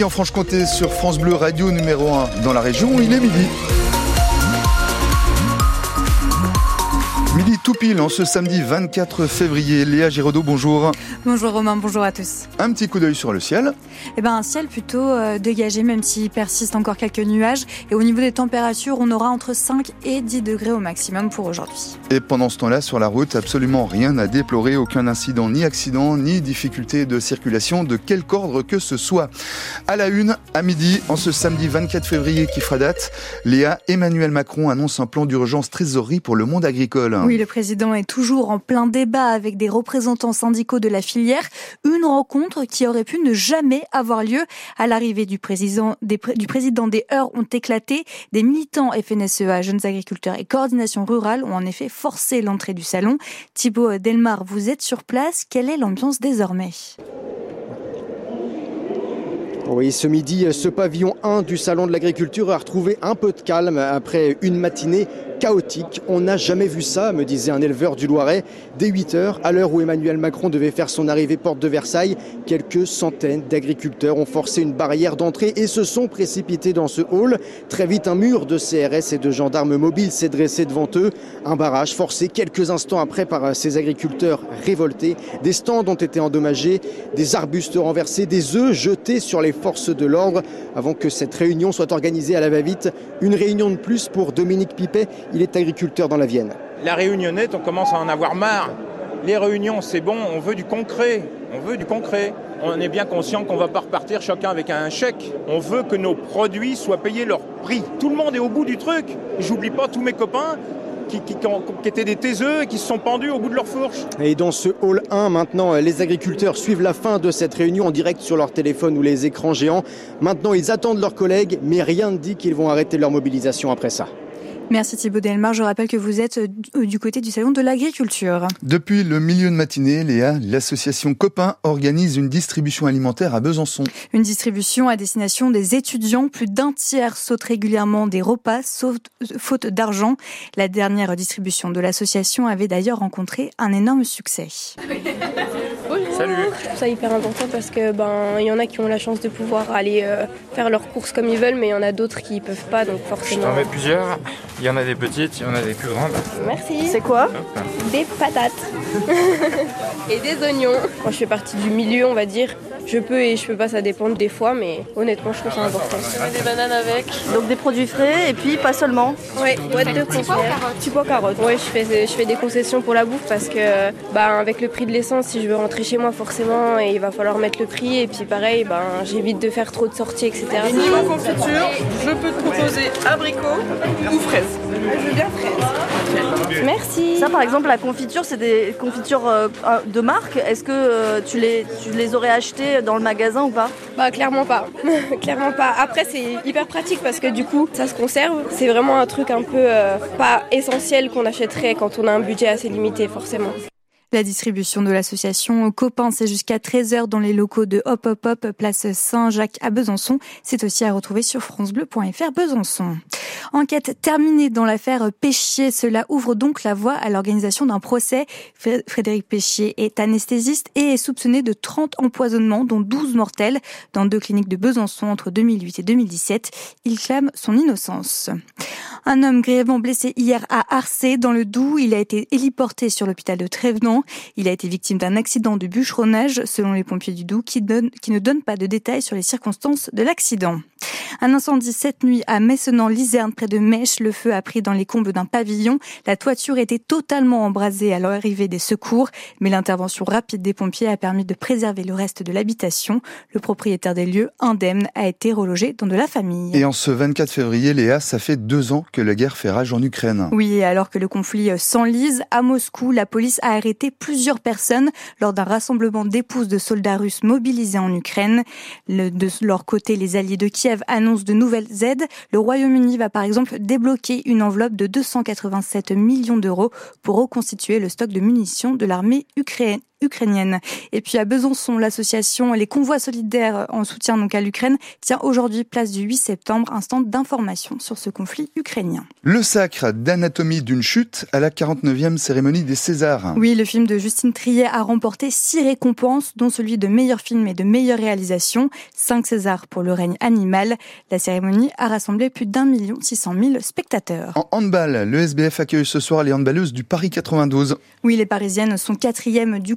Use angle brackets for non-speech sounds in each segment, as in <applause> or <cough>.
En Franche-Comté sur France Bleu Radio numéro 1 dans la région, il est midi. Tout pile en ce samedi 24 février. Léa Giraudot, bonjour. Bonjour Romain, bonjour à tous. Un petit coup d'œil sur le ciel. Eh ben, un ciel plutôt euh, dégagé, même s'il persiste encore quelques nuages. Et au niveau des températures, on aura entre 5 et 10 degrés au maximum pour aujourd'hui. Et pendant ce temps-là, sur la route, absolument rien à déplorer, aucun incident, ni accident, ni difficulté de circulation de quelque ordre que ce soit. À la une, à midi, en ce samedi 24 février qui fera date, Léa, Emmanuel Macron annonce un plan d'urgence trésorerie pour le monde agricole. Oui, le président est toujours en plein débat avec des représentants syndicaux de la filière. Une rencontre qui aurait pu ne jamais avoir lieu. À l'arrivée du président des, du président des heures ont éclaté. Des militants FNSEA, jeunes agriculteurs et coordination rurale ont en effet forcé l'entrée du salon. Thibaut Delmar, vous êtes sur place. Quelle est l'ambiance désormais? Oui, ce midi, ce pavillon 1 du Salon de l'Agriculture a retrouvé un peu de calme après une matinée chaotique. On n'a jamais vu ça, me disait un éleveur du Loiret. Dès 8 heures, à l'heure où Emmanuel Macron devait faire son arrivée porte de Versailles, quelques centaines d'agriculteurs ont forcé une barrière d'entrée et se sont précipités dans ce hall. Très vite, un mur de CRS et de gendarmes mobiles s'est dressé devant eux. Un barrage forcé quelques instants après par ces agriculteurs révoltés. Des stands ont été endommagés, des arbustes renversés, des œufs jetés sur les forces de l'ordre avant que cette réunion soit organisée à la va-vite. Une réunion de plus pour Dominique Pipet. Il est agriculteur dans la Vienne. La réunionnette, on commence à en avoir marre. Les réunions, c'est bon, on veut du concret. On veut du concret. On est bien conscient qu'on ne va pas repartir chacun avec un chèque. On veut que nos produits soient payés leur prix. Tout le monde est au bout du truc. J'oublie pas tous mes copains qui, qui, qui, étaient des taiseux et qui se sont pendus au bout de leur fourche. Et dans ce hall 1, maintenant, les agriculteurs suivent la fin de cette réunion en direct sur leur téléphone ou les écrans géants. Maintenant, ils attendent leurs collègues, mais rien ne dit qu'ils vont arrêter leur mobilisation après ça. Merci Thibaut Delmar. Je rappelle que vous êtes euh, du côté du Salon de l'Agriculture. Depuis le milieu de matinée, Léa, l'association Copain organise une distribution alimentaire à Besançon. Une distribution à destination des étudiants. Plus d'un tiers saute régulièrement des repas, faute d'argent. La dernière distribution de l'association avait d'ailleurs rencontré un énorme succès. <laughs> Salut. Je trouve ça hyper important parce que ben il y en a qui ont la chance de pouvoir aller euh, faire leurs courses comme ils veulent, mais il y en a d'autres qui peuvent pas, donc forcément. Je t'en mets plusieurs. Il y en a des petites, il y en a des plus grandes. Merci. C'est quoi? Des patates <laughs> et des oignons. Moi, je fais partie du milieu, on va dire. Je peux et je peux pas, ça dépend des fois, mais honnêtement, je trouve ça important. Je mets des bananes avec. Donc des produits frais et puis pas seulement. Oui, boîte de conserve. Petit pois carottes. Oui, je fais, je fais des concessions pour la bouffe parce que, bah, avec le prix de l'essence, si je veux rentrer chez moi, forcément, il va falloir mettre le prix. Et puis pareil, ben, j'évite de faire trop de sorties, etc. Et niveau confiture, je peux te proposer abricot ou fraise. Je veux bien fraise. Merci. Ça, par exemple, la confiture, c'est des confitures euh, de marque. Est-ce que euh, tu, les, tu les aurais achetées dans le magasin ou pas? Bah, clairement pas. <laughs> clairement pas. Après, c'est hyper pratique parce que du coup, ça se conserve. C'est vraiment un truc un peu euh, pas essentiel qu'on achèterait quand on a un budget assez limité, forcément. La distribution de l'association Copain, c'est jusqu'à 13h dans les locaux de Hop Hop Hop, place Saint-Jacques à Besançon. C'est aussi à retrouver sur francebleu.fr Besançon. Enquête terminée dans l'affaire Péchier. Cela ouvre donc la voie à l'organisation d'un procès. Frédéric Péchier est anesthésiste et est soupçonné de 30 empoisonnements, dont 12 mortels, dans deux cliniques de Besançon entre 2008 et 2017. Il clame son innocence. Un homme grièvement blessé hier à Arcé, dans le Doubs. Il a été héliporté sur l'hôpital de Trévenant. Il a été victime d'un accident de bûcheronnage, selon les pompiers du Doubs, qui, qui ne donnent pas de détails sur les circonstances de l'accident. Un incendie cette nuit à Messenan-Lizerne, près de Mèche. Le feu a pris dans les combles d'un pavillon. La toiture était totalement embrasée à l'arrivée des secours, mais l'intervention rapide des pompiers a permis de préserver le reste de l'habitation. Le propriétaire des lieux, indemne, a été relogé dans de la famille. Et en ce 24 février, Léa, ça fait deux ans que la guerre fait rage en Ukraine. Oui, et alors que le conflit s'enlise, à Moscou, la police a arrêté plusieurs personnes lors d'un rassemblement d'épouses de soldats russes mobilisés en Ukraine. Le, de leur côté, les alliés de Kiev de nouvelles aides. Le Royaume-Uni va par exemple débloquer une enveloppe de 287 millions d'euros pour reconstituer le stock de munitions de l'armée ukrainienne. Et puis à Besançon, l'association Les Convois Solidaires en soutien donc à l'Ukraine tient aujourd'hui place du 8 septembre un stand d'information sur ce conflit ukrainien. Le sacre d'anatomie d'une chute à la 49e cérémonie des Césars. Oui, le film de Justine Triet a remporté six récompenses, dont celui de meilleur film et de meilleure réalisation, cinq Césars pour le règne animal. La cérémonie a rassemblé plus d'un million six cent mille spectateurs. En handball, le SBF accueille ce soir les handballeuses du Paris 92. Oui, les Parisiennes sont quatrièmes du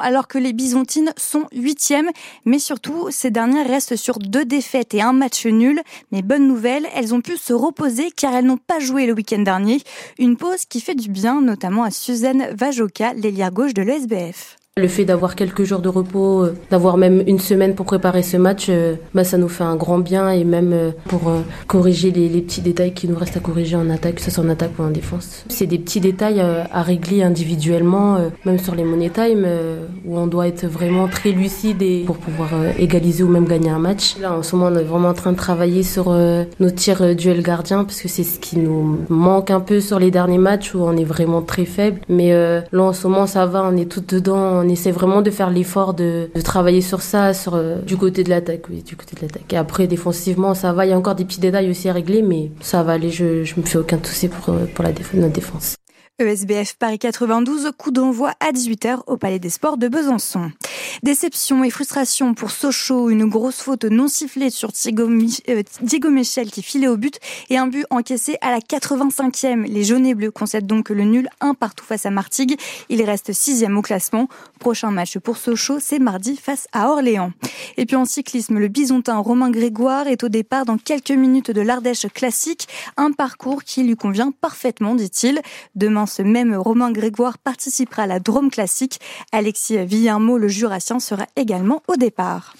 alors que les Bisontines sont huitièmes. Mais surtout, ces dernières restent sur deux défaites et un match nul. Mais bonne nouvelle, elles ont pu se reposer car elles n'ont pas joué le week-end dernier. Une pause qui fait du bien, notamment à Suzanne Vajoka, l'ailière gauche de l'ESBF. Le fait d'avoir quelques jours de repos, euh, d'avoir même une semaine pour préparer ce match, euh, bah, ça nous fait un grand bien et même euh, pour corriger les, petits détails qui nous restent à corriger en attaque, que ce soit en attaque ou en défense. C'est des petits détails à régler individuellement, même sur les money time, où on doit être vraiment très lucide pour pouvoir égaliser ou même gagner un match. Là, en ce moment, on est vraiment en train de travailler sur nos tirs duel gardien parce que c'est ce qui nous manque un peu sur les derniers matchs où on est vraiment très faible. Mais là, en ce moment, ça va, on est tout dedans on essaie vraiment de faire l'effort de, travailler sur ça, sur euh, du côté de l'attaque, oui, du côté de l'attaque. Et après, défensivement, ça va. Il y a encore des petits détails aussi à régler, mais ça va aller. Je, je me fais aucun souci pour, euh, pour la défense, notre défense. ESBF Paris 92, coup d'envoi à 18h au Palais des Sports de Besançon. Déception et frustration pour Sochaux, une grosse faute non sifflée sur euh, Diego Michel qui filait au but et un but encaissé à la 85e. Les jaunes et bleus concèdent donc le nul un partout face à Martigues. Il reste sixième au classement. Prochain match pour Sochaux, c'est mardi face à Orléans. Et puis en cyclisme, le bisontin Romain Grégoire est au départ dans quelques minutes de l'Ardèche classique, un parcours qui lui convient parfaitement, dit-il. Demain ce même Romain Grégoire participera à la Drôme classique. Alexis Villarmeau, le jurassien, sera également au départ.